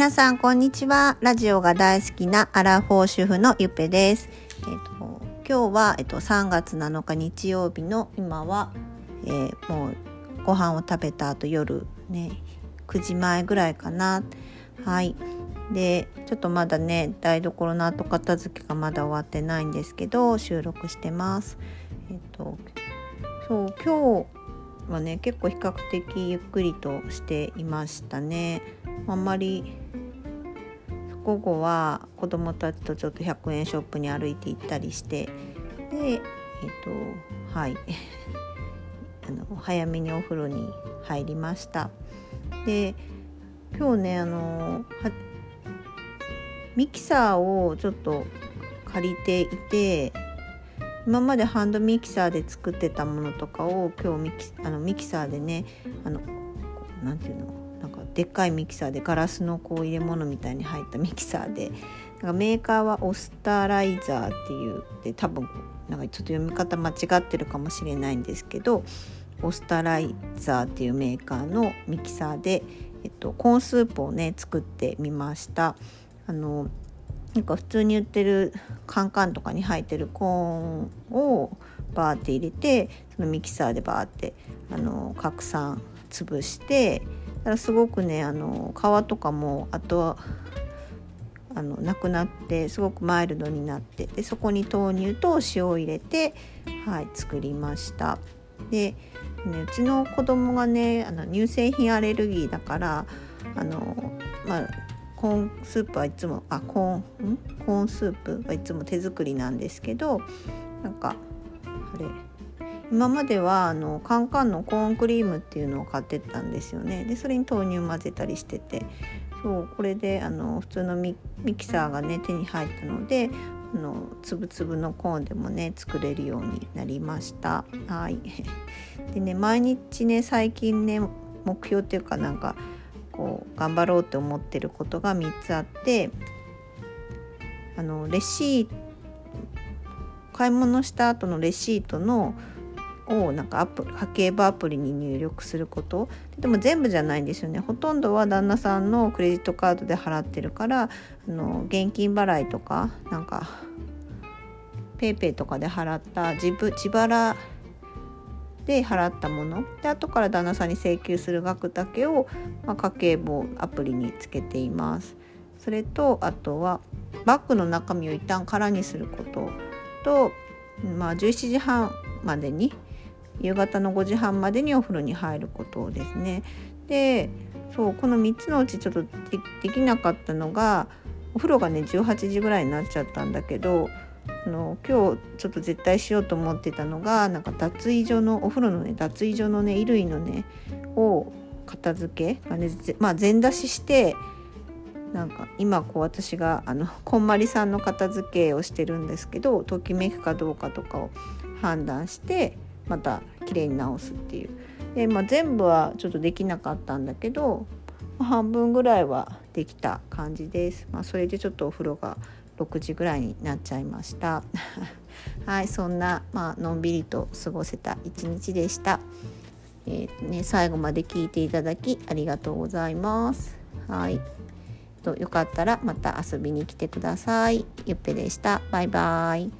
皆さんこんにちは。ラジオが大好きなアラフォー主婦のゆっぺです。えっ、と今日はえっ、と3月7日日曜日の今は、えー、もうご飯を食べた後夜ね9時前ぐらいかな。はい。でちょっとまだね台所の後片付けがまだ終わってないんですけど収録してます。えっ、とそう今日はね結構比較的ゆっくりとしていましたね。あんまり午後は子供たちとちょっと100円ショップに歩いて行ったりしてでえっ、とはい。あの早めにお風呂に入りました。で今日ねあのミキサーをちょっと借りていて今までハンドミキサーで作ってたものとかを今日ミキあのミキサーでねあのなんていうの？なんかでっかいミキサーでガラスのこう入れ物みたいに入ったミキサーでなんかメーカーはオスターライザーっていうで多分なんかちょっと読み方間違ってるかもしれないんですけどオスターライザーっていうメーカーのミキサーで、えっと、コーンスープをね作ってみました。あのなんか普通に売ってるカンカンとかに入ってるコーンをバーって入れてそのミキサーでバーってあの拡散潰してだからすごくねあの皮とかもあとはあのなくなってすごくマイルドになってでそこに豆乳と塩を入れて、はい、作りました。で、ね、うちの子供がねあの乳製品アレルギーだからあの、まあ、コーンスープはいつもあコーンコーンスープはいつも手作りなんですけどなんかあれ今まではあのカンカンのコーンクリームっていうのを買ってたんですよね。でそれに豆乳混ぜたりしてて。そうこれであの普通のミキサーがね手に入ったのであのつぶつぶのコーンでもね作れるようになりました。はい。でね毎日ね最近ね目標っていうかなんかこう頑張ろうって思ってることが3つあってあのレシート買い物した後のレシートのをなんかアプ家計簿アプリに入力すること。でも全部じゃないんですよね。ほとんどは旦那さんのクレジットカードで払ってるからあの現金払いとかなんか PayPay とかで払った自分自腹で払ったもの。で後から旦那さんに請求する額だけを、まあ、家計簿アプリにつけています。それとあとはバッグの中身を一旦空にすることと、まあ、17時半までに夕方の5時半までにお風呂に入ることですね。でそうこの3つのうちちょっとできなかったのがお風呂がね18時ぐらいになっちゃったんだけどあの今日ちょっと絶対しようと思ってたのがなんか脱衣所のお風呂のね脱衣所のね衣類のねを片付け、まあねまあ、全出ししてなんか今こう私があのこんまりさんの片付けをしてるんですけどときめくかどうかとかを判断してまた綺麗に直すっていう。で、まあ、全部はちょっとできなかったんだけど半分ぐらいはできた感じです。まあ、それでちょっとお風呂が6時ぐらいになっちゃいました。はいそんな、まあのんびりと過ごせた一日でした。えー、ね最後まで聞いていただきありがとうございます。はい。とよかったらまた遊びに来てください。ゆっぺでした。バイバイ。